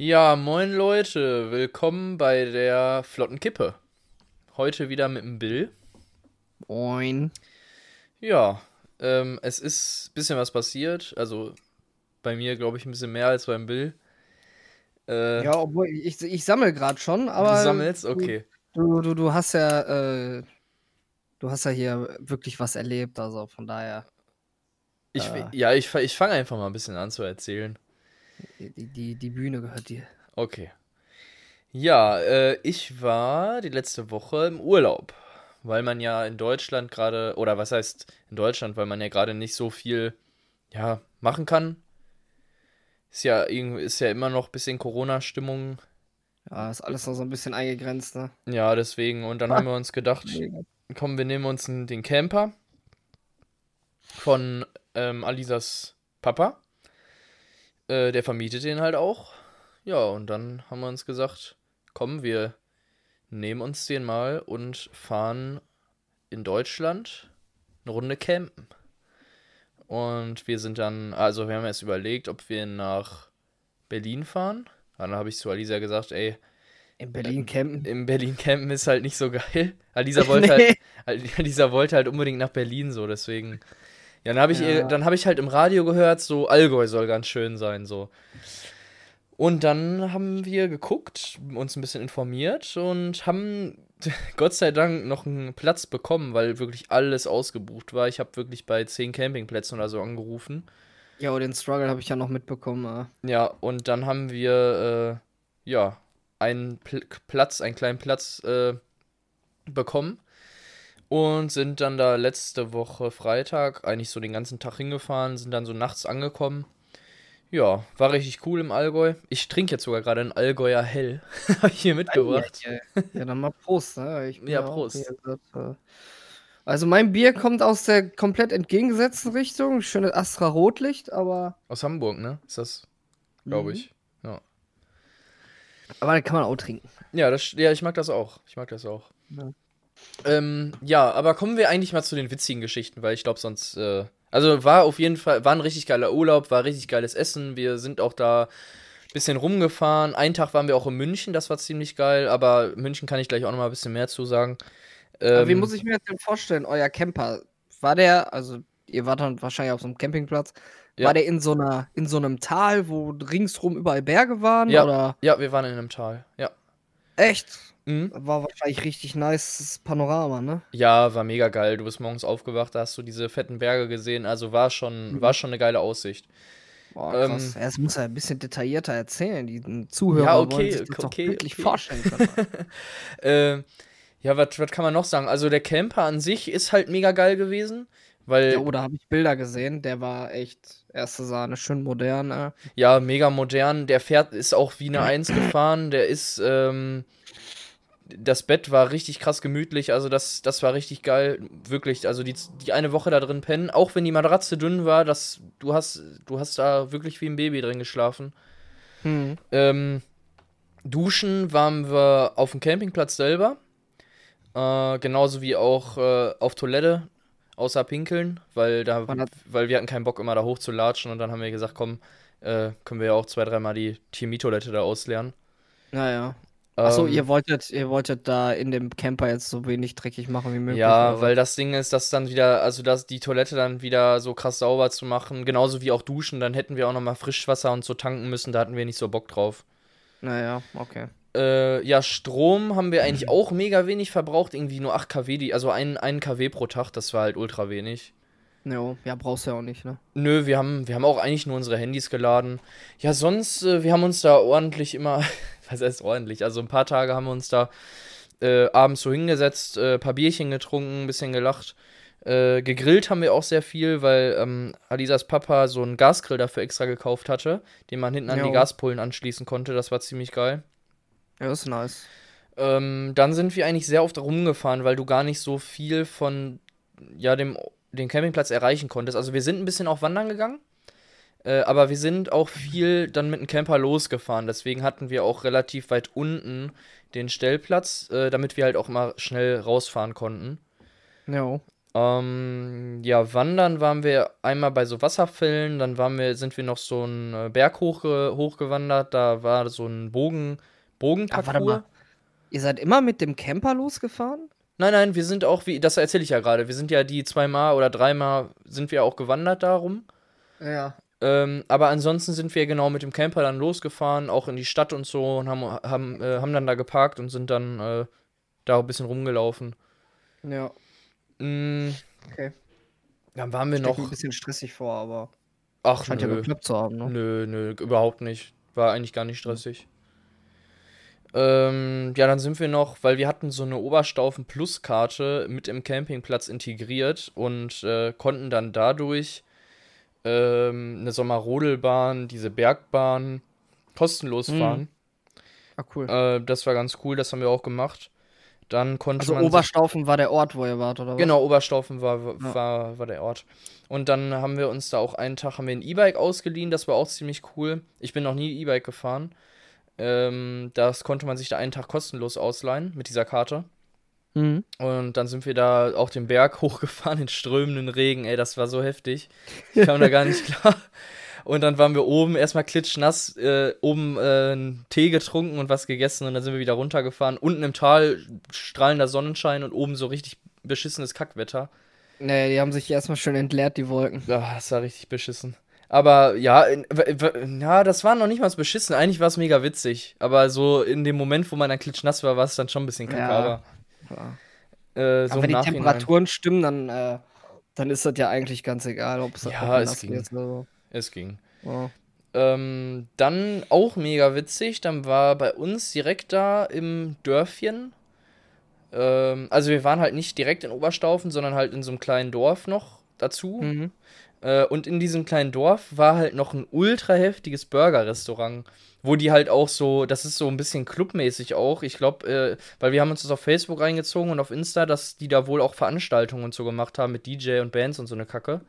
Ja, moin Leute, willkommen bei der Flotten Kippe. Heute wieder mit dem Bill. Moin. Ja, ähm, es ist ein bisschen was passiert. Also bei mir, glaube ich, ein bisschen mehr als beim Bill. Äh, ja, obwohl ich, ich sammle gerade schon, aber. Du sammelst? Okay. Du, du, du hast ja, äh, du hast ja hier wirklich was erlebt, also von daher. Ich, äh, ja, ich, ich fange einfach mal ein bisschen an zu erzählen. Die, die, die Bühne gehört dir. Okay. Ja, äh, ich war die letzte Woche im Urlaub, weil man ja in Deutschland gerade, oder was heißt in Deutschland, weil man ja gerade nicht so viel ja, machen kann. Ist ja, ist ja immer noch ein bisschen Corona-Stimmung. Ja, ist alles noch so ein bisschen eingegrenzt, ne? Ja, deswegen. Und dann ah. haben wir uns gedacht, komm, wir nehmen uns den Camper von ähm, Alisas Papa. Äh, der vermietet den halt auch. Ja, und dann haben wir uns gesagt, komm, wir nehmen uns den mal und fahren in Deutschland eine Runde campen. Und wir sind dann, also wir haben jetzt überlegt, ob wir nach Berlin fahren. Dann habe ich zu Alisa gesagt, ey, in Berlin campen? In Berlin campen ist halt nicht so geil. Alisa wollte, nee. halt, Alisa wollte halt unbedingt nach Berlin so, deswegen ja, dann habe ich, ja. Dann hab ich halt im Radio gehört, so Allgäu soll ganz schön sein, so. Und dann haben wir geguckt, uns ein bisschen informiert und haben Gott sei Dank noch einen Platz bekommen, weil wirklich alles ausgebucht war. Ich habe wirklich bei zehn Campingplätzen oder so angerufen. Ja, und den Struggle habe ich ja noch mitbekommen. Ja, ja und dann haben wir, äh, ja, einen Pl Platz, einen kleinen Platz äh, bekommen und sind dann da letzte Woche Freitag eigentlich so den ganzen Tag hingefahren, sind dann so nachts angekommen. Ja, war richtig cool im Allgäu. Ich trinke jetzt sogar gerade ein Allgäuer Hell. Habe ich hier mitgebracht. Ja, ja, ja, dann mal Prost. Ne? ja, Prost. Äh, also mein Bier kommt aus der komplett entgegengesetzten Richtung. Schönes Astra Rotlicht, aber. Aus Hamburg, ne? Ist das, glaube mhm. ich. Ja. Aber dann kann man auch trinken. Ja, das, ja, ich mag das auch. Ich mag das auch. Ja. Ähm, ja, aber kommen wir eigentlich mal zu den witzigen Geschichten, weil ich glaube, sonst. Äh, also war auf jeden Fall, war ein richtig geiler Urlaub, war richtig geiles Essen. Wir sind auch da ein bisschen rumgefahren. Einen Tag waren wir auch in München, das war ziemlich geil, aber München kann ich gleich auch noch mal ein bisschen mehr zu sagen. Ähm, wie muss ich mir jetzt denn vorstellen, euer Camper? War der, also ihr wart dann wahrscheinlich auf so einem Campingplatz, ja. war der in so einer, in so einem Tal, wo ringsrum überall Berge waren? Ja, oder? ja wir waren in einem Tal, ja. Echt? Mhm. War wahrscheinlich richtig nice Panorama, ne? Ja, war mega geil. Du bist morgens aufgewacht, da hast du diese fetten Berge gesehen. Also war schon, mhm. war schon eine geile Aussicht. Boah, krass. Ähm, das muss er ein bisschen detaillierter erzählen. Die Zuhörer ja, okay, wollen sich das okay, doch wirklich okay. vorstellen können. äh, ja, was kann man noch sagen? Also der Camper an sich ist halt mega geil gewesen. Weil, ja, oder habe ich Bilder gesehen, der war echt erste Sahne, schön modern. Äh. Ja, mega modern. Der fährt ist auch wie eine Eins gefahren. Der ist, ähm, das Bett war richtig krass gemütlich, also das, das war richtig geil, wirklich. Also die, die eine Woche da drin pennen, auch wenn die Matratze dünn war, das, du hast, du hast da wirklich wie ein Baby drin geschlafen. Mhm. Ähm, duschen waren wir auf dem Campingplatz selber, äh, genauso wie auch äh, auf Toilette, außer pinkeln, weil da, weil wir hatten keinen Bock immer da hoch zu latschen und dann haben wir gesagt, komm, äh, können wir ja auch zwei, dreimal die Chemietoilette da ausleeren. Naja. Achso, ähm, ihr wolltet, ihr wolltet da in dem Camper jetzt so wenig dreckig machen wie möglich. Ja, oder? weil das Ding ist, dass dann wieder, also dass die Toilette dann wieder so krass sauber zu machen, genauso wie auch duschen, dann hätten wir auch nochmal Frischwasser und so tanken müssen, da hatten wir nicht so Bock drauf. Naja, okay. Äh, ja, Strom haben wir eigentlich auch mega wenig verbraucht, irgendwie nur 8 kW, die, also 1 kW pro Tag, das war halt ultra wenig. Jo, ja, brauchst du ja auch nicht, ne? Nö, wir haben, wir haben auch eigentlich nur unsere Handys geladen. Ja, sonst, äh, wir haben uns da ordentlich immer, was heißt ordentlich, also ein paar Tage haben wir uns da äh, abends so hingesetzt, äh, paar Bierchen getrunken, ein bisschen gelacht. Äh, gegrillt haben wir auch sehr viel, weil ähm, Alisas Papa so einen Gasgrill dafür extra gekauft hatte, den man hinten an jo. die Gaspullen anschließen konnte. Das war ziemlich geil. Ja, das ist nice. Ähm, dann sind wir eigentlich sehr oft rumgefahren, weil du gar nicht so viel von ja, dem den Campingplatz erreichen konntest. Also wir sind ein bisschen auch wandern gegangen, äh, aber wir sind auch viel dann mit dem Camper losgefahren. Deswegen hatten wir auch relativ weit unten den Stellplatz, äh, damit wir halt auch mal schnell rausfahren konnten. Ja. Ähm, ja, wandern waren wir einmal bei so Wasserfällen, dann waren wir, sind wir noch so einen äh, Berg hoch, hochgewandert, da war so ein Bogen, Bogenparcours. warte mal. Ihr seid immer mit dem Camper losgefahren? Nein, nein, wir sind auch, wie, das erzähle ich ja gerade, wir sind ja die zweimal oder dreimal sind wir auch gewandert darum. Ja. Ähm, aber ansonsten sind wir genau mit dem Camper dann losgefahren, auch in die Stadt und so und haben, haben, äh, haben dann da geparkt und sind dann äh, da ein bisschen rumgelaufen. Ja. Mm, Okay. dann waren wir noch. ein bisschen stressig vor, aber Ach, scheint ja nö. geklappt zu haben, ne? Nö, nö, überhaupt nicht. War eigentlich gar nicht stressig. Ähm, ja, dann sind wir noch, weil wir hatten so eine Oberstaufen Plus Karte mit im Campingplatz integriert und äh, konnten dann dadurch ähm, eine Sommerrodelbahn, diese Bergbahn kostenlos Mhm. fahren. Ah, cool. Äh, das war ganz cool, das haben wir auch gemacht. Dann konnte Also man Oberstaufen war der Ort, wo ihr wart, oder was? Genau, Oberstaufen war, war, Ja. war, war der Ort. Und dann haben wir uns da auch einen Tag haben wir ein E-Bike ausgeliehen, das war auch ziemlich cool. Ich bin noch nie E-Bike gefahren. Ähm, das konnte man sich da einen Tag kostenlos ausleihen mit dieser Karte. Mhm. Und dann sind wir da auch den Berg hochgefahren in strömenden Regen. Ey, das war so heftig. Ich kam da gar nicht klar. Und dann waren wir oben erstmal klitschnass, äh, oben äh, einen Tee getrunken und was gegessen und dann sind wir wieder runtergefahren. Unten im Tal strahlender Sonnenschein und oben so richtig beschissenes Kackwetter. Nee, die haben sich erstmal schön entleert, die Wolken. Ja, das war richtig beschissen. Aber ja, ja, das war noch nicht mal so beschissen. Eigentlich war es mega witzig. Aber so in dem Moment, wo man dann klitschnass war, war es dann schon ein bisschen kacke. Ja. Ja. äh, so Aber wenn die. Temperaturen stimmen, dann, äh, dann ist das ja eigentlich ganz egal, ob es Ja, es ging. So. Es ging. Ja. Ähm, dann auch mega witzig, dann war bei uns direkt da im Dörfchen. Ähm, also wir waren halt nicht direkt in Oberstaufen, sondern halt in so einem kleinen Dorf noch dazu. Mhm. Äh, und in diesem kleinen Dorf war halt noch ein ultra heftiges Burger-Restaurant, wo die halt auch so, das ist so ein bisschen clubmäßig auch. Ich glaube, äh, weil wir haben uns das auf Facebook reingezogen und auf Insta, dass die da wohl auch Veranstaltungen und so gemacht haben mit DJ und Bands und so eine Kacke.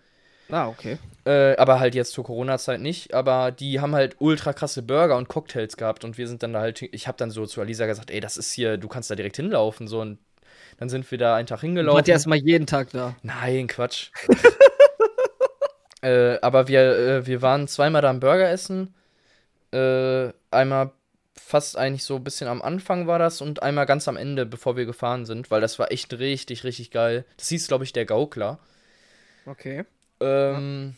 Ah, okay. Äh, aber halt jetzt zur Corona-Zeit nicht. Aber die haben halt ultra krasse Burger und Cocktails gehabt. Und wir sind dann da halt. Ich habe dann so zu Alisa gesagt: Ey, das ist hier, du kannst da direkt hinlaufen. So. Und dann sind wir da einen Tag hingelaufen. Wart ihr erstmal jeden Tag da? Nein, Quatsch. äh, aber wir, äh, wir waren zweimal da am Burger essen. Äh, einmal fast eigentlich so ein bisschen am Anfang war das und einmal ganz am Ende, bevor wir gefahren sind, weil das war echt richtig, richtig geil. Das hieß, glaube ich, der Gaukler. Okay. Ähm,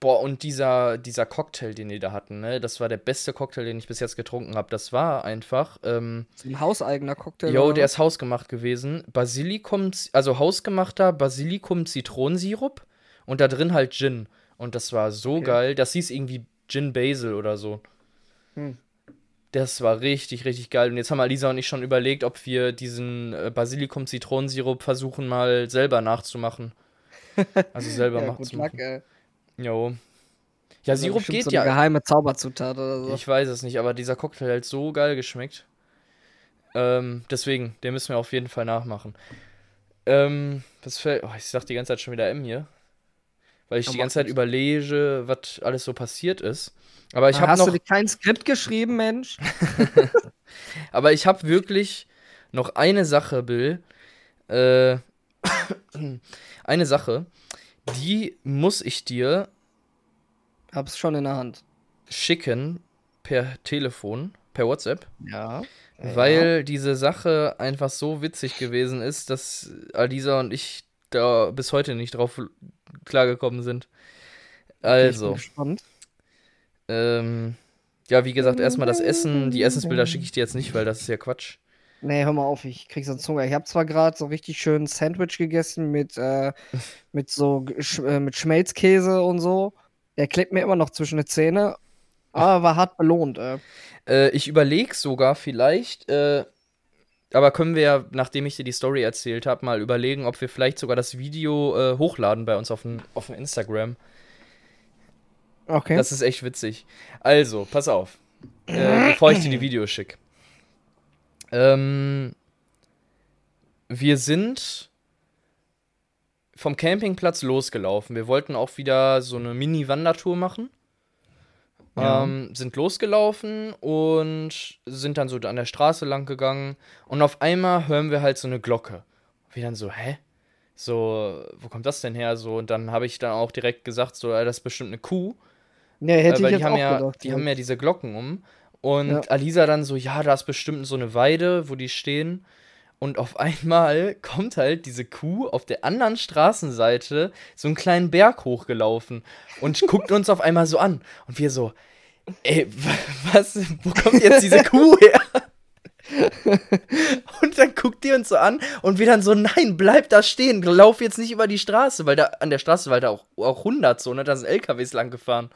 boah, und dieser, dieser Cocktail, den die da hatten, ne, das war der beste Cocktail, den ich bis jetzt getrunken habe. Das war einfach, ähm, ein hauseigener Cocktail. Jo, der ist hausgemacht gewesen. Basilikum, also hausgemachter Basilikum-Zitronensirup und da drin halt Gin. Und das war so Okay. geil. Das hieß irgendwie Gin Basil oder so. Hm. Das war richtig, richtig geil. Und jetzt haben Alisa und ich schon überlegt, ob wir diesen äh, Basilikum-Zitronensirup versuchen, mal selber nachzumachen. Also selber ja, zu Luck. Jo. Ja, Sirup bestimmt geht so ja. Eine geheime Zauberzutat oder so. Ich weiß es nicht, aber dieser Cocktail hat so geil geschmeckt. Ähm, deswegen, den müssen wir auf jeden Fall nachmachen. Ähm, was fällt. Oh, ich sag die ganze Zeit schon wieder M hier. Weil ich Ja, die mach ganze Zeit überlege, was alles so passiert ist. Aber ich Ah, habe Hast noch. du dir kein Skript geschrieben, Mensch? Aber ich habe wirklich noch eine Sache, Bill. Äh, eine Sache, die muss ich dir Hab's schon in der Hand. schicken per Telefon, per WhatsApp. Ja. Weil diese Sache einfach so witzig gewesen ist, dass Alisa und ich da bis heute nicht drauf klargekommen sind. Also, Ich bin gespannt. ähm, ja, wie gesagt, erstmal das Essen. Die Essensbilder schicke ich dir jetzt nicht, weil das ist ja Quatsch. Nee, hör mal auf, ich krieg sonst Hunger. Ich habe zwar gerade so richtig schön Sandwich gegessen mit, äh, mit so Sch äh, mit Schmelzkäse und so. Der klebt mir immer noch zwischen die Zähne, aber war hart belohnt. Äh. Äh, ich überlege sogar vielleicht, äh, aber können wir ja, nachdem ich dir die Story erzählt habe, mal überlegen, ob wir vielleicht sogar das Video äh, hochladen bei uns auf dem auf dem Instagram. Okay. Das ist echt witzig. Also, pass auf. Äh, bevor ich dir die Videos schicke. Ähm, wir sind vom Campingplatz losgelaufen. Wir wollten auch wieder so eine Mini-Wandertour machen. Ja. Ähm, sind losgelaufen und sind dann so an der Straße lang gegangen. Und auf einmal hören wir halt so eine Glocke. Wir dann so, hä? so, wo kommt das denn her? So, und dann habe ich dann auch direkt gesagt, so, das ist bestimmt eine Kuh. Ja, hätte Äh, ich die jetzt haben auch ja, gedacht. die haben ja diese Glocken um. Und Ja. Alisa dann so, ja, da ist bestimmt so eine Weide, wo die stehen. Und auf einmal kommt halt diese Kuh auf der anderen Straßenseite so einen kleinen Berg hochgelaufen und guckt uns auf einmal so an. Und wir so, ey, wa- was, wo kommt jetzt diese Kuh her? Und dann guckt die uns so an und wir dann so, nein, bleib da stehen, lauf jetzt nicht über die Straße, weil da an der Straße war da auch, auch 100 so, ne, da sind LKWs lang gefahren.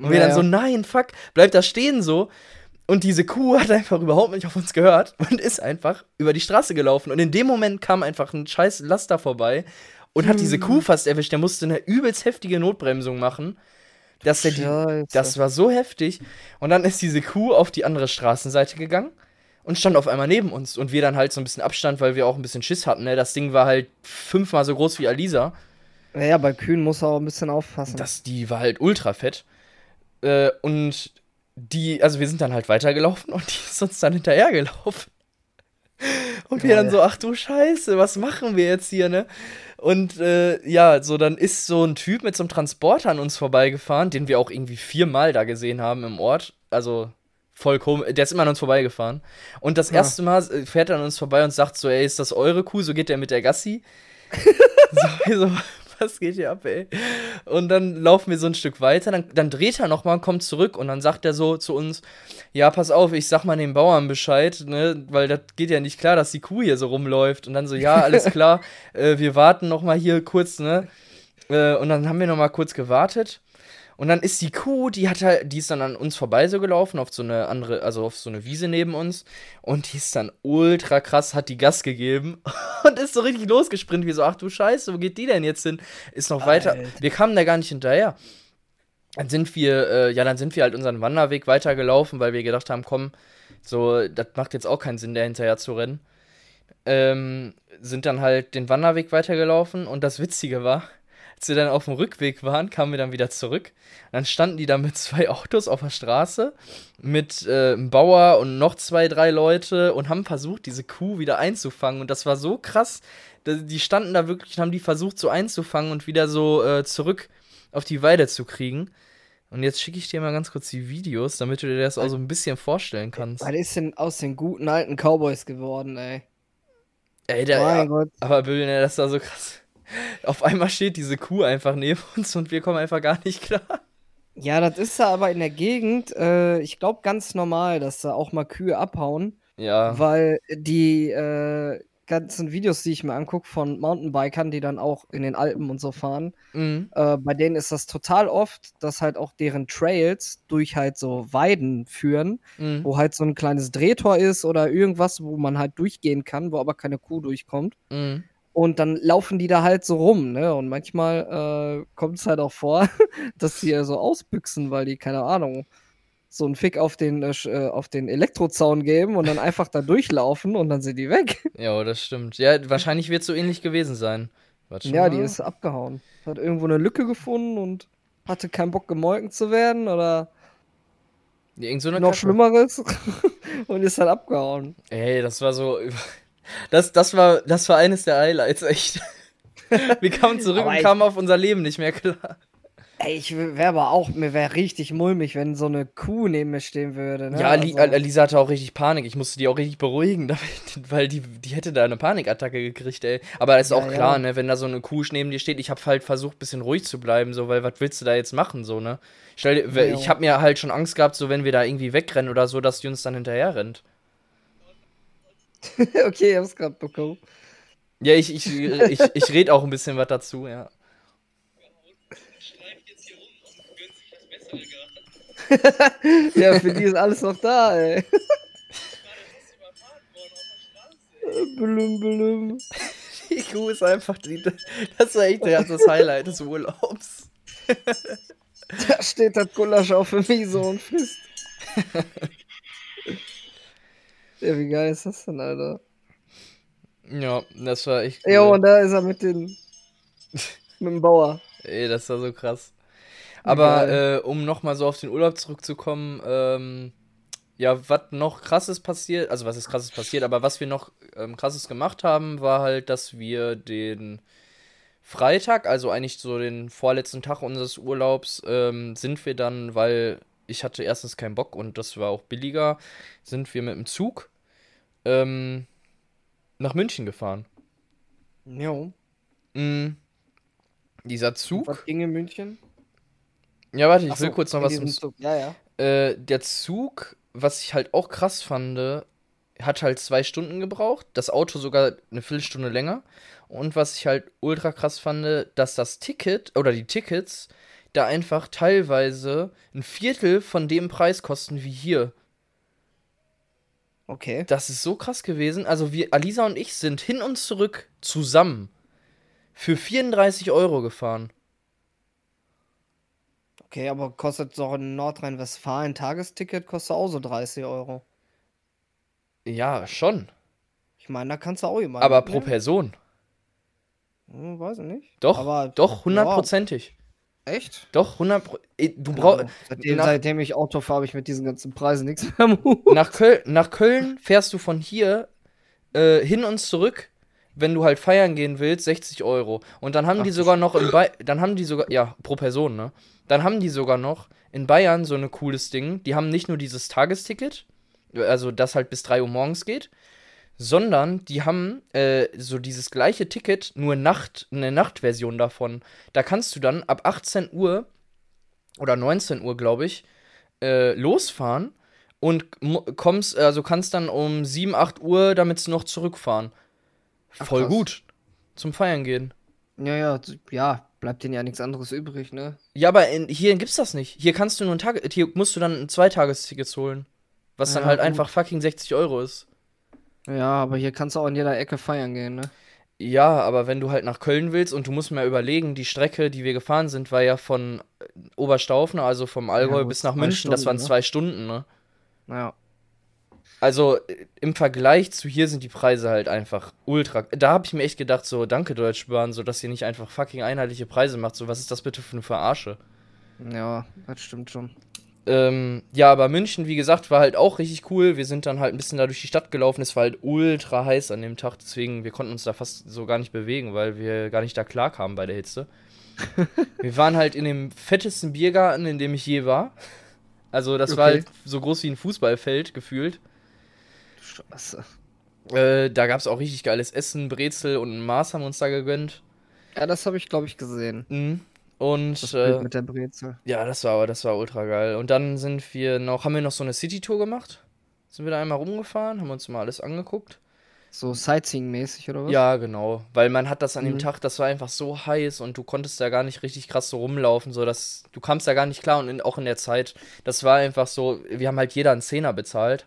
Und wir Ja, dann so, nein, fuck, bleib da stehen so. Und diese Kuh hat einfach überhaupt nicht auf uns gehört und ist einfach über die Straße gelaufen. Und in dem Moment kam einfach ein scheiß Laster vorbei und hat diese Kuh fast erwischt. Der musste eine übelst heftige Notbremsung machen. Dass der die, das war so heftig. Und dann ist diese Kuh auf die andere Straßenseite gegangen und stand auf einmal neben uns. Und wir dann halt so ein bisschen Abstand, weil wir auch ein bisschen Schiss hatten. Ne? Das Ding war halt fünfmal so groß wie Alisa. Ja, ja, bei Kühen muss er auch ein bisschen aufpassen. Das, die war halt ultra fett. Äh, und die, also wir sind dann halt weitergelaufen und die ist uns dann hinterhergelaufen. Und wir dann Geil. so, ach du Scheiße, was machen wir jetzt hier, ne? Und äh, ja, so dann ist so ein Typ mit so einem Transporter an uns vorbeigefahren, den wir auch irgendwie viermal da gesehen haben im Ort. Also voll komisch, der ist immer an uns vorbeigefahren. Und das Ja. erste Mal äh, fährt er an uns vorbei und sagt so, ey, ist das eure Kuh? So geht der mit der Gassi. so, so, was geht hier ab, ey? Und dann laufen wir so ein Stück weiter, dann, dann dreht er nochmal und kommt zurück und dann sagt er so zu uns, ja, pass auf, ich sag mal den Bauern Bescheid, ne, weil das geht ja nicht klar, dass die Kuh hier so rumläuft. Und dann so, ja, alles klar, äh, wir warten nochmal hier kurz, ne? Äh, und dann haben wir nochmal kurz gewartet. Und dann ist die Kuh, die hat halt, die ist dann an uns vorbei so gelaufen, auf so eine andere, also auf so eine Wiese neben uns. Und die ist dann ultra krass, hat die Gas gegeben und ist so richtig losgesprintet. Wie so, ach du Scheiße, wo geht die denn jetzt hin? Ist noch weiter. Alter. Wir kamen da gar nicht hinterher. Dann sind wir, äh, ja, dann sind wir halt unseren Wanderweg weitergelaufen, weil wir gedacht haben, komm, so, das macht jetzt auch keinen Sinn, der hinterher zu rennen. Ähm, sind dann halt den Wanderweg weitergelaufen und das Witzige war, als wir dann auf dem Rückweg waren, kamen wir dann wieder zurück. Dann standen die da mit zwei Autos auf der Straße, mit äh, einem Bauer und noch zwei, drei Leute und haben versucht, diese Kuh wieder einzufangen. Und das war so krass. Die standen da wirklich und haben die versucht, so einzufangen und wieder so äh, zurück auf die Weide zu kriegen. Und jetzt schicke ich dir mal ganz kurz die Videos, damit du dir das auch so ein bisschen vorstellen kannst. Was ist denn aus den guten alten Cowboys geworden, ey? Ey, der, mein ja, Gott. aber Bill, ne, das war so krass. Auf einmal steht diese Kuh einfach neben uns und wir kommen einfach gar nicht klar. Ja, das ist da aber in der Gegend, äh, ich glaube, ganz normal, dass da auch mal Kühe abhauen, Ja, weil die äh, ganzen Videos, die ich mir angucke von Mountainbikern, die dann auch in den Alpen und so fahren, mhm. äh, bei denen ist das total oft, dass halt auch deren Trails durch halt so Weiden führen, Mhm. wo halt so ein kleines Drehtor ist oder irgendwas, wo man halt durchgehen kann, wo aber keine Kuh durchkommt. Mhm. Und dann laufen die da halt so rum, ne? Und manchmal äh, kommt es halt auch vor, dass die ja so ausbüchsen, weil die, keine Ahnung, so einen Fick auf den, äh, äh, auf den Elektrozaun geben und dann einfach da durchlaufen und dann sind die weg. Ja, das stimmt. Ja, wahrscheinlich wird es so ähnlich gewesen sein. Ja, die ist abgehauen. Hat irgendwo eine Lücke gefunden und hatte keinen Bock, gemolken zu werden oder Ja, Irgend so eine noch Kacke. Schlimmeres und ist dann abgehauen. Ey, das war so. Das, das, war, das war eines der Highlights, echt. Wir kamen zurück und kamen auf unser Leben nicht mehr klar. Ey, ich wäre aber auch, mir wäre richtig mulmig, wenn so eine Kuh neben mir stehen würde. Ne? Ja, Also- Alisa hatte auch richtig Panik. Ich musste die auch richtig beruhigen, damit, weil die, die hätte da eine Panikattacke gekriegt, ey. Aber ist Ja, auch klar, ja. ne, wenn da so eine Kuh neben dir steht, ich habe halt versucht, ein bisschen ruhig zu bleiben, so, weil was willst du da jetzt machen, so, ne? Stell Ja, ich habe mir halt schon Angst gehabt, so, wenn wir da irgendwie wegrennen oder so, dass die uns dann hinterher rennt. okay, ich hab's gerade bekommen. Ja, ich, ich, ich, ich rede auch ein bisschen was dazu, ja. Ja, für die ist alles noch da, ey. Blum, blum. Die Kuh ist einfach die, das war echt das Highlight des Urlaubs. Da steht das Gulasch auf dem Miso und frisst. Ja, wie geil ist das denn, Alter? Ja, das war echt Ja, cool. und da ist er mit den. mit dem Bauer. Ey, das war so krass. Aber äh, um nochmal so auf den Urlaub zurückzukommen, ähm, ja, was noch krasses passiert, also was ist krasses passiert, aber was wir noch ähm, krasses gemacht haben, war halt, dass wir den Freitag, also eigentlich so den vorletzten Tag unseres Urlaubs, ähm, sind wir dann, weil ich hatte erstens keinen Bock und das war auch billiger, sind wir mit dem Zug ähm, nach München gefahren. Jo. Mm, dieser Was Zug. ging in München? Ja, warte, ich Ach will so, kurz noch was Zug. Ja, ja. Äh, der Zug, was ich halt auch krass fand, hat halt zwei Stunden gebraucht. Das Auto sogar eine Viertelstunde länger. Und was ich halt ultra krass fand, dass das Ticket oder die Tickets da einfach teilweise ein Viertel von dem Preis kosten wie hier. Okay. Das ist so krass gewesen. Also wir, Alisa und ich sind hin und zurück zusammen für 34 Euro gefahren. Okay, aber kostet doch in Nordrhein-Westfalen ein Tagesticket kostet auch so 30 Euro. Ja, schon. Ich meine, da kannst du auch jemanden Aber pro. Person. Hm, weiß ich nicht. Doch, Aber doch, hundertprozentig. Echt? Doch, 100 Pro Du brauchst. Ahnung. Seitdem, seitdem ich Auto fahre, habe ich mit diesen ganzen Preisen nichts mehr am Hut. Nach Köln, nach Köln fährst du von hier äh, hin und zurück, wenn du halt feiern gehen willst, 60 Euro. Und dann haben Ach die sogar noch in Bayern, dann haben die sogar, ja, pro Person, ne? Dann haben die sogar noch in Bayern so ein cooles Ding. Die haben nicht nur dieses Tagesticket, also das halt bis 3 Uhr morgens geht, sondern die haben äh, so dieses gleiche Ticket, nur Nacht, eine Nachtversion davon. Da kannst du dann ab 18 Uhr oder 19 Uhr, glaube ich, äh, losfahren und kommst, also kannst dann um 7, 8 Uhr damit noch zurückfahren. Ach, Voll krass. gut. Zum Feiern gehen. Ja, ja, ja, bleibt denen ja nichts anderes übrig, ne? Ja, aber in, hier gibt's das nicht. Hier kannst du nur ein Tag, hier musst du dann ein Zweitagesticket holen. Was dann Ja, halt gut. einfach fucking 60 Euro ist. Ja, aber hier kannst du auch in jeder Ecke feiern gehen, ne? Ja, aber wenn du halt nach Köln willst und du musst mal überlegen, die Strecke, die wir gefahren sind, war ja von äh, Oberstaufen, also vom Allgäu gut, bis nach München, das waren Stunden, ne? zwei Stunden, ne? Ja. Also äh, im Vergleich zu hier sind die Preise halt einfach ultra. Da habe ich mir echt gedacht, so, danke Deutsche Bahn, so dass ihr nicht einfach fucking einheitliche Preise macht. So, was ist das bitte für eine Verarsche? Ja, das stimmt schon. Ähm, ja, aber München, wie gesagt, war halt auch richtig cool. Wir sind dann halt ein bisschen da durch die Stadt gelaufen. Es war halt ultra heiß an dem Tag, deswegen wir konnten uns da fast so gar nicht bewegen, weil wir gar nicht da klar kamen bei der Hitze. wir waren halt in dem fettesten Biergarten, in dem ich je war. Also das war Okay. halt so groß wie ein Fußballfeld gefühlt. Scheiße. Äh, da gab es auch richtig geiles Essen, Brezel und ein Maß haben uns da gegönnt. Ja, das habe ich, glaube ich, gesehen. Mhm. Und Das äh, mit der Brezel. ja, das war, das war ultra geil. Und dann sind wir noch, haben wir noch so eine City-Tour gemacht. Sind wir da einmal rumgefahren, haben uns mal alles angeguckt. So Sightseeing-mäßig, oder was? Ja, genau. Weil man hat das an dem Mhm. Tag, das war einfach so heiß und du konntest da gar nicht richtig krass so rumlaufen, so dass du kamst da gar nicht klar und in, auch in der Zeit, das war einfach so, wir haben halt jeder einen Zehner bezahlt.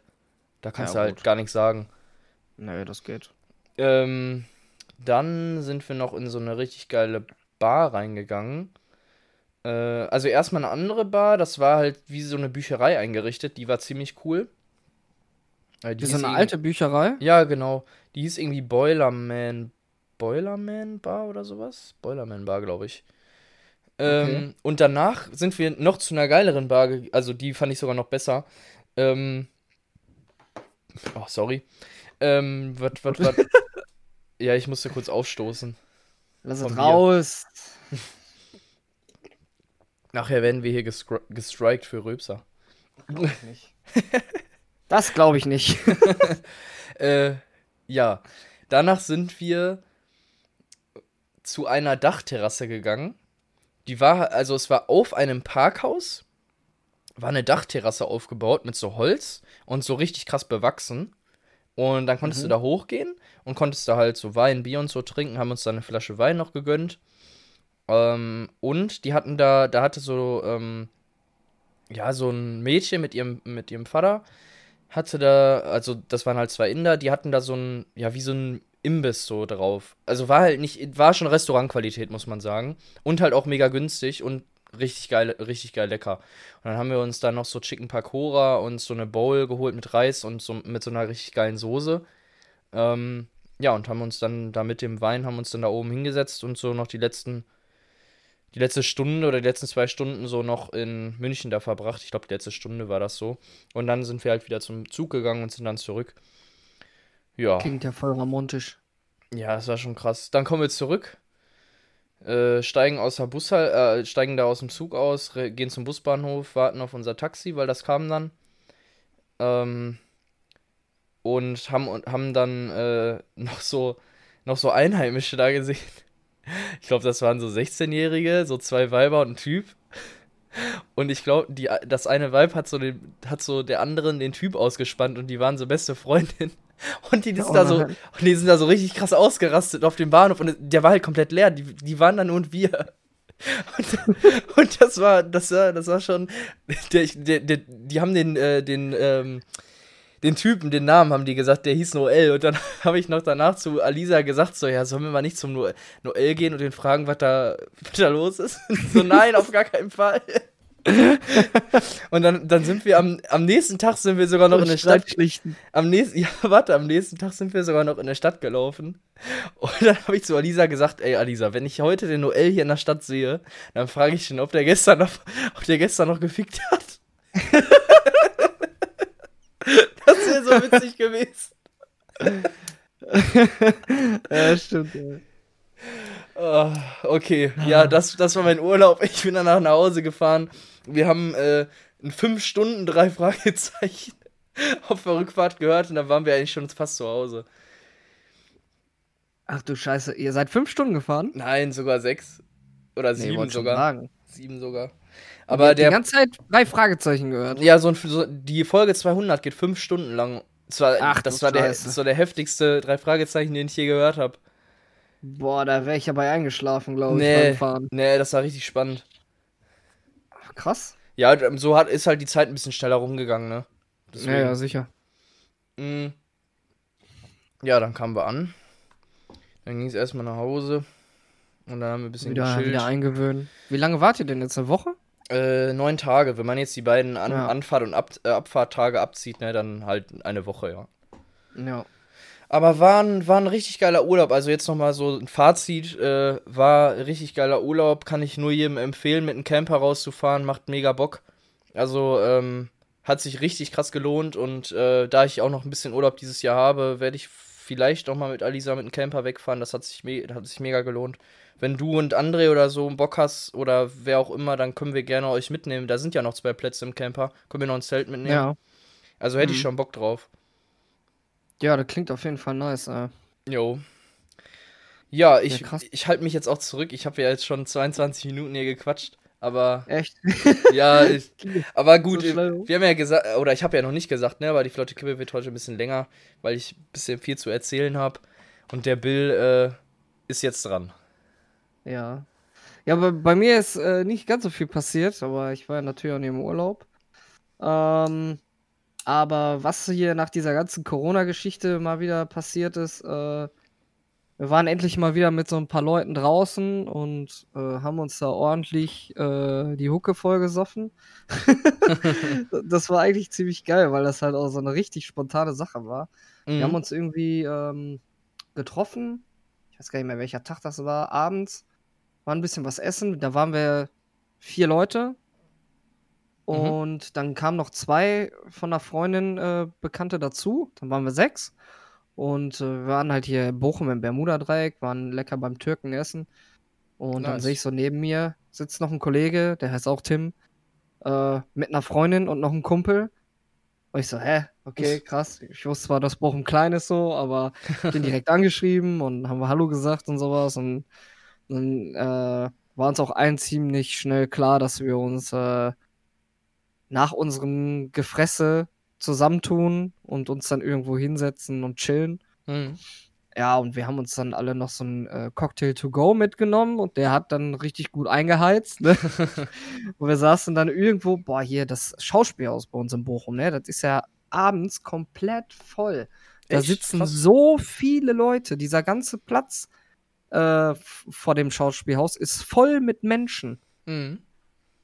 Da kannst Ja, du halt gut. gar nichts sagen. Naja, das geht. Ähm, dann sind wir noch in so eine richtig geile Bar reingegangen. Äh, also erstmal eine andere Bar, das war halt wie so eine Bücherei eingerichtet, die war ziemlich cool. Äh, die so hieß eine alte Bücherei? Ja, genau. Die hieß irgendwie Boilerman. Boilerman Bar oder sowas? Boilerman Bar, glaube ich. Ähm, Okay. Und danach sind wir noch zu einer geileren Bar, also die fand ich sogar noch besser. Ähm, oh, sorry. Ähm, was, was, was? ja, ich musste kurz aufstoßen. Lass es raus. Nachher werden wir hier gestri gestrikt für Röpser. Glaub ich nicht. Das glaube ich nicht. Äh, ja. Danach sind wir zu einer Dachterrasse gegangen. Die war, also es war auf einem Parkhaus, war eine Dachterrasse aufgebaut mit so Holz und so richtig krass bewachsen. Und dann konntest Mhm. du da hochgehen und konntest da halt so Wein, Bier und so trinken, haben uns da eine Flasche Wein noch gegönnt. Ähm, und die hatten da, da hatte so, ähm, ja, so ein Mädchen mit ihrem, mit ihrem Vater, hatte da, also das waren halt zwei Inder, die hatten da so ein, ja, wie so ein Imbiss so drauf. Also war halt nicht, war schon Restaurantqualität, muss man sagen. Und halt auch mega günstig und richtig geil, richtig geil lecker. Und dann haben wir uns da noch so Chicken Pakora und so eine Bowl geholt mit Reis und so mit so einer richtig geilen Soße. Ähm, ja, und haben uns dann da mit dem Wein, haben uns dann da oben hingesetzt und so noch die letzten, die letzte Stunde oder die letzten zwei Stunden so noch in München da verbracht. Ich glaube, die letzte Stunde war das so. Und dann sind wir halt wieder zum Zug gegangen und sind dann zurück. Ja. Klingt ja voll romantisch. Ja, das war schon krass. Dann kommen wir zurück. Äh, steigen aus der Bushal äh, steigen da aus dem Zug aus, gehen zum Busbahnhof, warten auf unser Taxi, weil das kam dann. Ähm, und haben, haben dann äh, noch so noch so Einheimische da gesehen. Ich glaube, das waren so 16-Jährige, so zwei Weiber und ein Typ. Und ich glaube, das eine Weib hat so, den, hat so der anderen den Typ ausgespannt und die waren so beste Freundin. Und die, sind Oh da so, und die sind da so richtig krass ausgerastet auf dem Bahnhof und der war halt komplett leer. Die, die waren da nur und wir. Und, und das war, das war, das war schon. Der, der, der, die haben den, äh, den, ähm, den Typen, den Namen haben die gesagt, der hieß Noel. Und dann habe ich noch danach zu Alisa gesagt, so, ja, sollen wir mal nicht zum Noel, Noel gehen und den fragen, was da, was da los ist? so, nein, auf gar keinen Fall. und dann, dann sind wir am, am nächsten Tag sind wir sogar noch in der Stadt. Am nächsten, ja, warte, am nächsten Tag sind wir sogar noch in der Stadt gelaufen. Und dann habe ich zu Alisa gesagt, ey Alisa, wenn ich heute den Noel hier in der Stadt sehe, dann frage ich ihn, ob der gestern noch, ob der gestern noch gefickt hat. das wäre so witzig gewesen. ja, stimmt. Ja. Ah, okay, ja, das, das war mein Urlaub. Ich bin danach nach Hause gefahren. Wir haben äh, in fünf Stunden drei Fragezeichen auf der Rückfahrt gehört und dann waren wir eigentlich schon fast zu Hause. Ach du Scheiße, ihr seid fünf Stunden gefahren? Nein, sogar sechs. Oder sieben wollte schon sogar. Sieben sogar. Aber Aber die der. ganze Zeit drei Fragezeichen gehört. Ja, so, ein, so die Folge 200 geht fünf Stunden lang. Das war, Ach, das war, der, das war der heftigste drei Fragezeichen, den ich je gehört habe. Boah, da wäre ich dabei eingeschlafen, glaube ich, Nee. beim Fahren. Nee, das war richtig spannend. Ach, krass. Ja, so hat, ist halt die Zeit ein bisschen schneller rumgegangen, ne? Deswegen. Ja, ja, sicher. Mm. Ja, dann kamen wir an. Dann ging es erstmal nach Hause. Und dann haben wir ein bisschen Wieder, wieder eingewöhnen. Wie lange wart ihr denn jetzt? Eine Woche? Äh, neun Tage. Wenn man jetzt die beiden An Ja. Anfahrt- und Ab äh, Abfahrttage abzieht, ne, dann halt eine Woche, ja. Ja. Aber war ein, war ein richtig geiler Urlaub. Also jetzt nochmal so ein Fazit. Äh, war ein richtig geiler Urlaub. Kann ich nur jedem empfehlen, mit einem Camper rauszufahren. Macht mega Bock. Also ähm, hat sich richtig krass gelohnt. Und äh, da ich auch noch ein bisschen Urlaub dieses Jahr habe, werde ich vielleicht auch mal mit Alisa mit einem Camper wegfahren. Das hat sich, hat sich mega gelohnt. Wenn du und André oder so Bock hast oder wer auch immer, dann können wir gerne euch mitnehmen. Da sind ja noch zwei Plätze im Camper. Können wir noch ein Zelt mitnehmen. Ja. Also hätte ich Mhm. schon Bock drauf. Ja, das klingt auf jeden Fall nice. Äh. Jo. Ja, ich, krass. ich halte mich jetzt auch zurück. Ich habe ja jetzt schon 22 Minuten hier gequatscht. Aber Echt? ja, ich, aber gut, So wir haben ja gesagt, oder ich habe ja noch nicht gesagt, ne, aber die Flotte Kippe wird heute ein bisschen länger, weil ich ein bisschen viel zu erzählen habe. Und der Bill äh, ist jetzt dran. Ja. Ja, aber bei mir ist äh, nicht ganz so viel passiert, aber ich war ja natürlich auch nicht im Urlaub. Ähm, aber was hier nach dieser ganzen Corona-Geschichte mal wieder passiert ist, äh, wir waren endlich mal wieder mit so ein paar Leuten draußen und äh, haben uns da ordentlich äh, die Hucke vollgesoffen. das war eigentlich ziemlich geil, weil das halt auch so eine richtig spontane Sache war. Wir haben Mhm. uns irgendwie ähm, getroffen. Ich weiß gar nicht mehr, welcher Tag das war. Abends war ein bisschen was essen. Da waren wir vier Leute. Mhm. Und dann kamen noch zwei von einer Freundin äh, Bekannte dazu. Dann waren wir sechs. Und äh, wir waren halt hier in Bochum im Bermuda-Dreieck, waren lecker beim Türken essen. Und dann Nice. sehe ich so neben mir sitzt noch ein Kollege, der heißt auch Tim, äh, mit einer Freundin und noch ein Kumpel. Und ich so, hä, okay, krass. Ich wusste zwar, dass Bochum klein ist so, aber ich bin direkt angeschrieben und haben wir Hallo gesagt und sowas. Und dann äh, war uns auch allen ziemlich schnell klar, dass wir uns äh, nach unserem Gefresse zusammentun und uns dann irgendwo hinsetzen und chillen. Mhm. Ja, und wir haben uns dann alle noch so einen äh, Cocktail to go mitgenommen und der hat dann richtig gut eingeheizt. Ne? und wir saßen dann irgendwo, boah, hier das Schauspielhaus bei uns in Bochum, ne? Das ist ja abends komplett voll. Da Echt? sitzen so viele Leute. Dieser ganze Platz äh, vor dem Schauspielhaus ist voll mit Menschen. Mhm.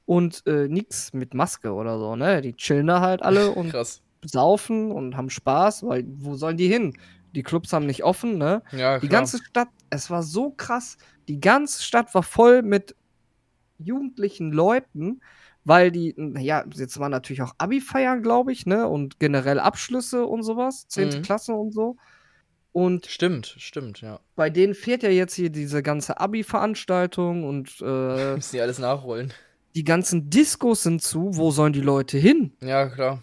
Und äh, nix mit Maske oder so, ne? Die chillen da halt alle und Krass. saufen und haben Spaß, weil wo sollen die hin? Die Clubs haben nicht offen, ne? Ja, Die klar. ganze Stadt, es war so krass. Die ganze Stadt war voll mit jugendlichen Leuten, weil die, ja, jetzt waren natürlich auch Abi-Feiern, glaube ich, ne? Und generell Abschlüsse und sowas, 10. Mhm. Klasse und so. Und Stimmt, stimmt, ja. bei denen fehlt ja jetzt hier diese ganze Abi-Veranstaltung und äh, Müssen die alles nachholen. Die ganzen Diskos sind zu. Wo sollen die Leute hin? Ja, klar.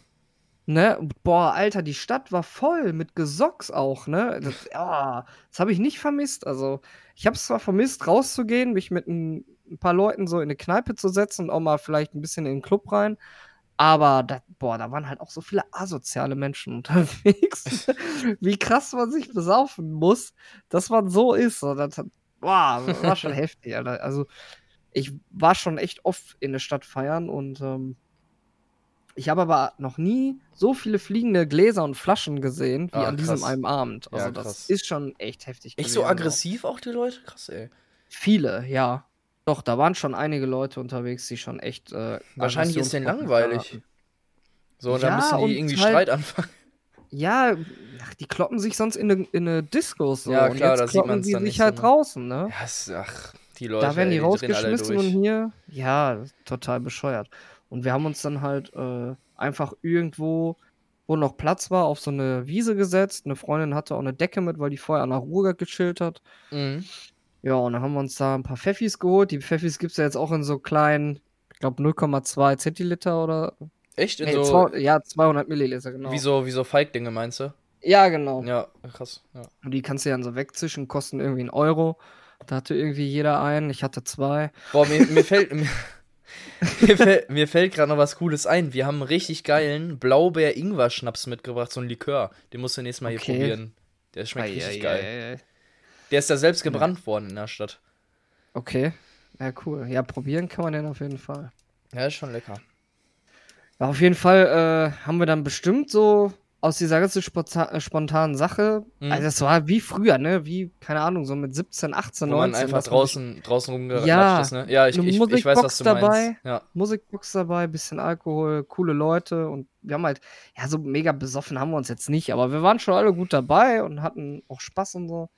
Ne? Boah, Alter, die Stadt war voll mit Gesocks auch, ne? Das, ja, das habe ich nicht vermisst. Also, ich habe es zwar vermisst, rauszugehen, mich mit ein, ein paar Leuten so in eine Kneipe zu setzen und auch mal vielleicht ein bisschen in den Club rein. Aber, da, boah, da waren halt auch so viele asoziale Menschen unterwegs. Wie krass man sich besaufen muss, dass man so ist. So, das, boah, das war schon heftig, Alter. Also, ich war schon echt oft in der Stadt feiern und ähm, ich habe aber noch nie so viele fliegende Gläser und Flaschen gesehen wie Ah, an diesem einen Abend. Also Ja, das ist schon echt heftig. Echt so aggressiv auch die Leute? Krass, ey. Auch. Viele, ja. Doch, da waren schon einige Leute unterwegs, die schon echt. Äh, Wahrscheinlich ist denen langweilig. hatten. So, und dann Ja, müssen die und irgendwie halt- Streit anfangen. Ja, ach, die kloppen sich sonst in eine, in eine Discos so. Ja, und klar, jetzt da sieht kloppen man's die dann sich halt so, ne? draußen, ne? Ja, ist, ach, die Leute, da werden die alle rausgeschmissen und hier, ja, total bescheuert. Und wir haben uns dann halt äh, einfach irgendwo, wo noch Platz war, auf so eine Wiese gesetzt. Eine Freundin hatte auch eine Decke mit, weil die vorher an der Ruhr gechillt hat. Mhm. Ja, und dann haben wir uns da ein paar Pfeffis geholt. Die Pfeffis gibt es ja jetzt auch in so kleinen, ich glaube 0,2 Zentiliter oder. Echt? In Nee, so, zwei, ja, 200 Milliliter, genau. wie so, wie so Feiglinge, meinst du? Ja, genau. Ja, krass. Ja. Und die kannst du dann so wegzischen, kosten irgendwie einen Euro. Da hatte irgendwie jeder einen. Ich hatte zwei. Boah, mir, mir fällt. Mir, mir fällt, gerade noch was Cooles ein. Wir haben einen richtig geilen Blaubeer-Ingwer-Schnaps mitgebracht, so ein Likör. Den musst du nächstes Mal Okay. hier probieren. Der schmeckt richtig geil. Eieiei. Der ist ja selbst gebrannt worden in der Stadt. Okay. Ja, cool. Ja, probieren kann man den auf jeden Fall. Ja, ist schon lecker. Ja, auf jeden Fall äh, haben wir dann bestimmt so aus dieser ganzen äh, spontanen Sache, Mhm. also das war wie früher, ne? Wie, keine Ahnung, so mit 17, 18, Wo 19. man einfach man sich draußen, draußen rumgelatscht Ja, ist, ne? Ja, ich, ich, ich weiß, was du meinst. dabei. Ja. Musikbox dabei, bisschen Alkohol, coole Leute und wir haben halt, ja, so mega besoffen haben wir uns jetzt nicht, aber wir waren schon alle gut dabei und hatten auch Spaß und so.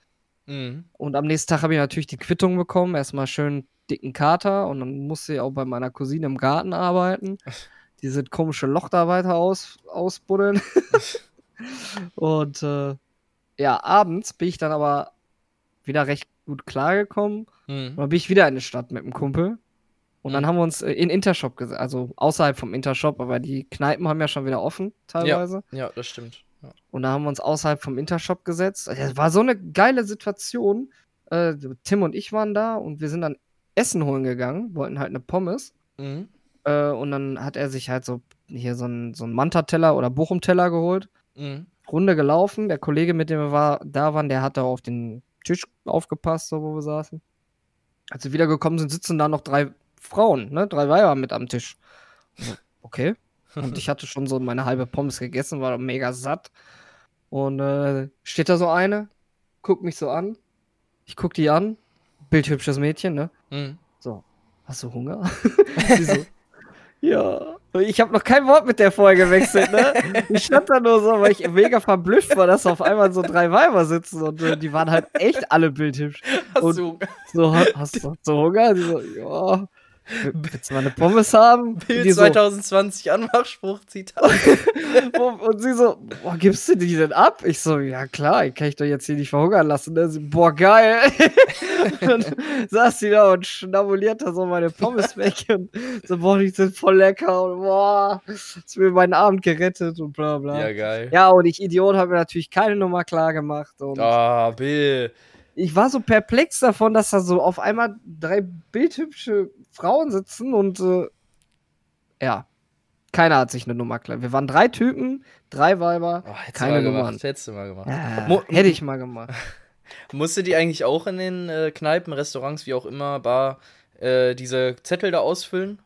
Mhm. Und am nächsten Tag habe ich natürlich die Quittung bekommen. Erstmal schön dicken Kater und dann musste ich auch bei meiner Cousine im Garten arbeiten. Diese komische Loch da weiter aus, ausbuddeln. und äh, ja, abends bin ich dann aber wieder recht gut klargekommen. Und Mhm. dann bin ich wieder in die Stadt mit dem Kumpel. Und dann Mhm. haben wir uns äh, in Intershop gesetzt, also außerhalb vom Intershop, aber die Kneipen haben ja schon wieder offen, teilweise. Ja, das stimmt. Ja. Und da haben wir uns außerhalb vom Intershop gesetzt. Das war so eine geile Situation. Äh, Tim und ich waren da und wir sind dann Essen holen gegangen, wollten halt eine Pommes. Mhm. Äh, und dann hat er sich halt so hier so einen so Manta-Teller oder Bochum-Teller geholt. Mhm. Runde gelaufen. Der Kollege, mit dem wir war, da waren, der hat da auf den Tisch aufgepasst, so wo wir saßen. Als wir wiedergekommen sind, sitzen da noch drei Frauen, ne? Drei Weiber mit am Tisch. So, Okay. Und ich hatte schon so meine halbe Pommes gegessen, war mega satt. Und äh, steht da so eine, guckt mich so an. Ich guck die an. Bildhübsches Mädchen, ne? Mhm. So, hast du Hunger? Sie so, ja. Ich habe noch kein Wort mit der vorher gewechselt, ne? Ich stand da nur so, weil ich mega verblüfft war, dass auf einmal so drei Weiber sitzen und äh, die waren halt echt alle bildhübsch. Hast Und- du So, ha- hast du, hast du Hunger? Die so, ja. Willst du mal eine Pommes haben? Bild die so, 2020 Anmachspruch, Zitat. und sie so, boah, gibst du die denn ab? Ich so, ja klar, kann ich doch jetzt hier nicht verhungern lassen. Ne? Sie, boah, geil. und saß sie da und schnabuliert da so meine Pommes weg und so, boah, die sind voll lecker und boah, hast mir meinen Abend gerettet und bla bla. Ja, Ja, geil. und ich Idiot habe mir natürlich keine Nummer klar gemacht Ah, Bill. ich war so perplex davon, dass da so auf einmal drei bildhübsche Frauen sitzen und äh, ja, keiner hat sich eine Nummer klar. Wir waren drei Typen, drei Weiber. Oh, Keine Nummern. gemacht. Hättest du mal gemacht. Ja, hätte ich mal gemacht. Musste die eigentlich auch in den äh, Kneipen, Restaurants, wie auch immer, Bar, äh, diese Zettel da ausfüllen?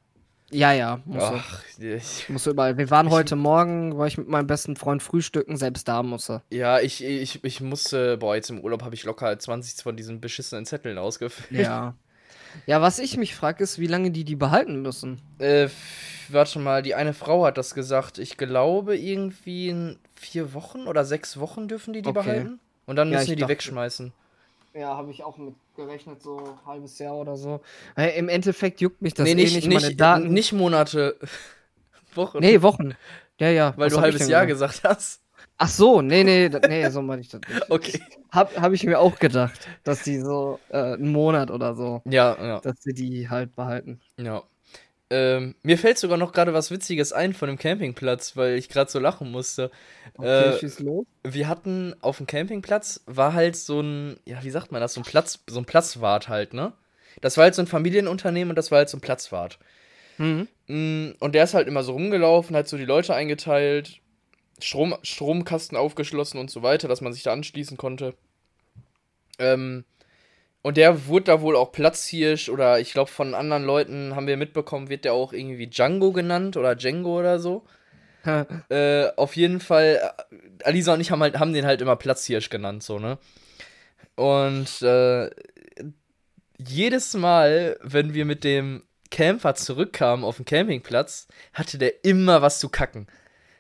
Ja, ja. Ach, ich, musste überall. Wir waren heute Morgen, war ich mit meinem besten Freund frühstücken, selbst da musste. ja, ich, ich, ich musste, boah, jetzt im Urlaub habe ich locker 20 von diesen beschissenen Zetteln ausgefüllt. Ja. Ja, was ich mich frage, ist, wie lange die die behalten müssen. Äh, warte mal, die eine Frau hat das gesagt. Ich glaube, irgendwie in vier Wochen oder sechs Wochen dürfen die die Okay. behalten. Und dann Ja, müssen ich die die dachte- wegschmeißen. Ja, habe ich auch mit gerechnet, so ein halbes Jahr oder so. Hey, Im Endeffekt juckt mich das nee, eh nicht, nicht, nicht, meine Daten. nicht Monate, Wochen. Nee, Wochen. Ja, ja. weil was du halbes Jahr gesagt? gesagt hast. Ach so, nee, nee, nee, so meine ich das nicht. Okay. Hab, hab ich mir auch gedacht, dass die so äh, einen Monat oder so, Ja, ja, dass sie die halt behalten. ja. Ähm, mir fällt sogar noch gerade was Witziges ein von dem Campingplatz, weil ich gerade so lachen musste. Okay, Äh, schieß los. wir hatten auf dem Campingplatz war halt so ein, ja, wie sagt man das, so ein Platz, so ein Platzwart halt, ne? Das war halt so ein Familienunternehmen und das war halt so ein Platzwart. Mhm. Mm, Und der ist halt immer so rumgelaufen, hat so die Leute eingeteilt, Strom, Stromkasten aufgeschlossen und so weiter, dass man sich da anschließen konnte. Ähm, und der wurde da wohl auch Platzhirsch oder ich glaube von anderen Leuten haben wir mitbekommen, wird der auch irgendwie Django genannt oder Django oder so. Äh, auf jeden Fall, äh, Alisa und ich haben, halt, haben den halt immer Platzhirsch genannt, so, ne? Und äh, jedes Mal, wenn wir mit dem Camper zurückkamen auf den Campingplatz, hatte der immer was zu kacken.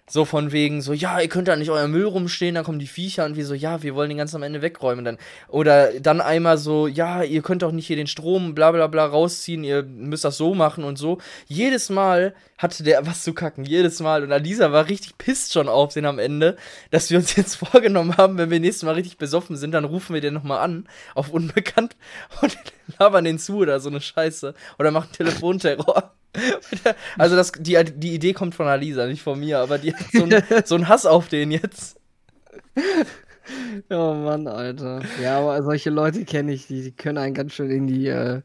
So von wegen, so, ja, ihr könnt da nicht euer Müll rumstehen, dann kommen die Viecher und wir so, ja, wir wollen den ganz am Ende wegräumen. Dann, oder dann einmal so, ja, ihr könnt doch nicht hier den Strom bla bla bla rausziehen, ihr müsst das so machen und so. Jedes Mal hatte der was zu kacken, jedes Mal. Und Alisa war richtig pisst schon auf den am Ende, dass wir uns jetzt vorgenommen haben, wenn wir nächstes Mal richtig besoffen sind, dann rufen wir den nochmal an, auf Unbekannt, und labern den zu oder so eine Scheiße. Oder machen Telefonterror. Also das, die, die Idee kommt von Alisa, nicht von mir, aber die hat so einen so Hass auf den jetzt. Oh Mann, Alter. Ja, aber solche Leute kenne ich, die, die können einen ganz schön in die, äh,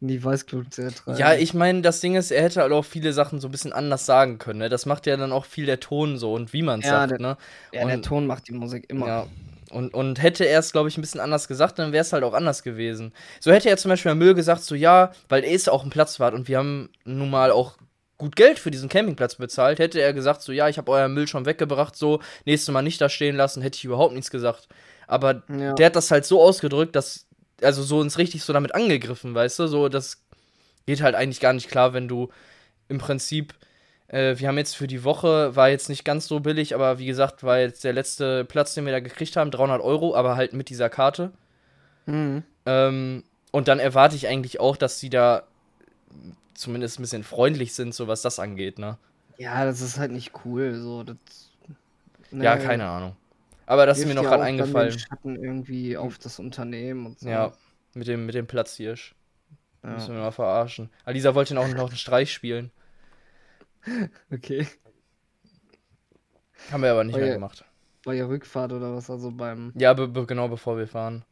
in die Weißglut treiben. Ja, ich meine, das Ding ist, er hätte halt auch viele Sachen so ein bisschen anders sagen können. Ne? Das macht ja dann auch viel der Ton so und wie man es Ja, sagt. der- Ne? ja, der und- Ton macht die Musik immer. Ja. Und, und hätte er es, glaube ich, ein bisschen anders gesagt, dann wäre es halt auch anders gewesen. So hätte er zum Beispiel Müll gesagt, so ja, weil er ist ja auch ein Platzwart und wir haben nun mal auch gut Geld für diesen Campingplatz bezahlt, hätte er gesagt, so ja, ich habe euer Müll schon weggebracht, so, nächstes Mal nicht da stehen lassen, hätte ich überhaupt nichts gesagt. Aber Ja. der hat das halt so ausgedrückt, dass, also so uns richtig so damit angegriffen, weißt du, so, das geht halt eigentlich gar nicht klar, wenn du im Prinzip, äh, wir haben jetzt für die Woche, war jetzt nicht ganz so billig, aber wie gesagt, war jetzt der letzte Platz, den wir da gekriegt haben, 300 Euro, aber halt mit dieser Karte. Mhm. Ähm, und dann erwarte ich eigentlich auch, dass die da zumindest ein bisschen freundlich sind, so was das angeht, ne? ja, das ist halt nicht cool. So, das, Ja, ne, keine Ahnung. Aber das ist mir noch gerade auch dann den eingefallen. Schatten irgendwie auf das Unternehmen und so. Ja, mit dem, mit dem Platzhirsch. Ja. Müssen wir mal verarschen. Alisa wollte ihn auch noch einen Streich spielen. Okay. Haben wir aber nicht Oh mehr gemacht. Bei der Rückfahrt oder was, also beim Ja, be be genau bevor wir fahren.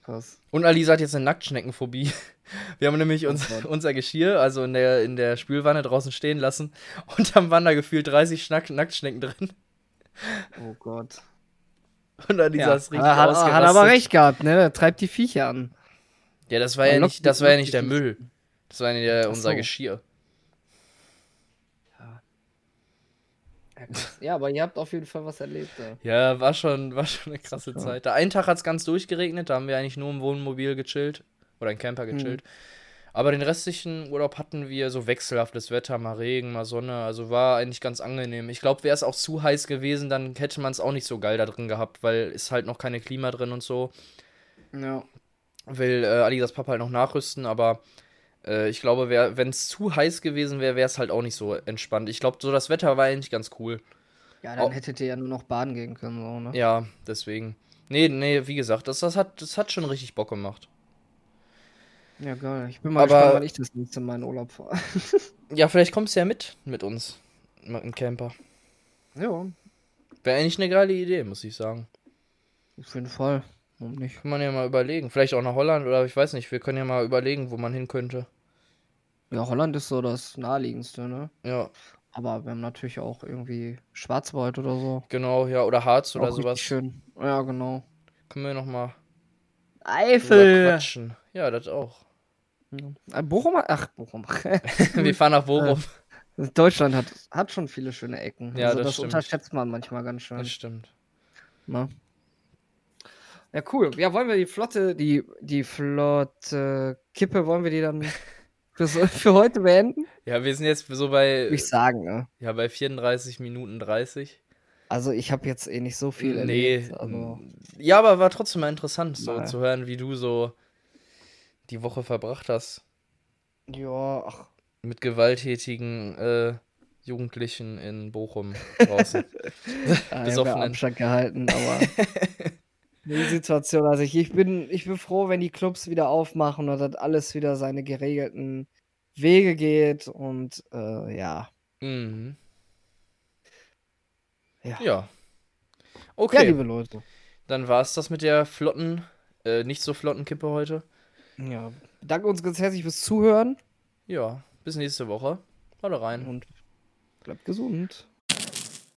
Pass. Und Alisa hat jetzt eine Nacktschneckenphobie. Wir haben nämlich Oh uns, unser Geschirr, also in der, in der Spülwanne draußen stehen lassen. Und dann waren da gefühlt 30 Schnack Nacktschnecken drin. Oh Gott. Und Alisa Ja, ist richtig hat, hat, ausgerastet. hat aber recht gehabt, ne? Der treibt die Viecher an. Ja, das war ja nicht, das war ja nicht der. Müll. Das war ja unser so. Geschirr. Ja, aber ihr habt auf jeden Fall was erlebt. Da. Ja, war schon, war schon eine krasse. Zeit. Da einen Tag hat es ganz durchgeregnet, da haben wir eigentlich nur im Wohnmobil gechillt. Oder im Camper gechillt. Aber den restlichen Urlaub hatten wir so wechselhaftes Wetter, mal Regen, mal Sonne. Also war eigentlich ganz angenehm. Ich glaube, wäre es auch zu heiß gewesen, dann hätte man es auch nicht so geil da drin gehabt, weil ist halt noch keine Klima drin und so. Ja. Will äh, Alisas Papa halt noch nachrüsten, aber äh, ich glaube, wenn es zu heiß gewesen wäre, wäre es halt auch nicht so entspannt. Ich glaube, so das Wetter war eigentlich ganz cool. Ja, dann Oh. hättet ihr ja nur noch baden gehen können, so, ne? Ja, deswegen. Nee, nee, wie gesagt, das, das, hat, das hat schon richtig Bock gemacht. Ja, geil. Ich bin mal Aber- gespannt, wann ich das nächste Mal in Urlaub fahre. Ja, vielleicht kommst du ja mit mit uns. Mit dem Camper. ja, Wäre eigentlich eine geile Idee, muss ich sagen. auf jeden Fall. Warum nicht? Kann man ja mal überlegen. Vielleicht auch nach Holland oder ich weiß nicht. Wir können ja mal überlegen, wo man hin könnte. Ja, Holland ist so das naheliegendste, ne? Ja, Aber wir haben natürlich auch irgendwie Schwarzwald oder so. genau, ja. Oder Harz oder Auch richtig sowas. schön. Ja, genau. Können wir nochmal Eifel! quatschen. Ja, das auch. Äh, Bochum? Ach, Bochum. wir fahren nach Bochum. Deutschland hat, hat schon viele schöne Ecken. Ja, also das das, unterschätzt man manchmal ganz schön. Das stimmt. Ne? Ja, cool. Ja, wollen wir die Flotte, die, die Flotte Kippe, wollen wir die dann für, für heute beenden? Ja, wir sind jetzt so bei, ich sagen, ne? ja, bei 34 Minuten 30. Also ich habe jetzt eh nicht so viel Nee. erlebt. Also, Ja, aber war trotzdem mal interessant, so Nein. zu hören, wie du so die Woche verbracht hast. ja, ach, Mit gewalttätigen äh, Jugendlichen in Bochum draußen. Ah, ich habe Abstand gehalten, aber die Situation, also ich, ich, bin, ich bin froh, wenn die Clubs wieder aufmachen und das alles wieder seine geregelten Wege geht und äh, ja. Mhm. Ja. Ja. Ja, Okay, liebe Leute. dann war es das mit der flotten, äh, nicht so flotten Kippe heute. Ja. Danke uns ganz herzlich fürs Zuhören Ja, bis nächste Woche. Haut rein. und bleibt gesund.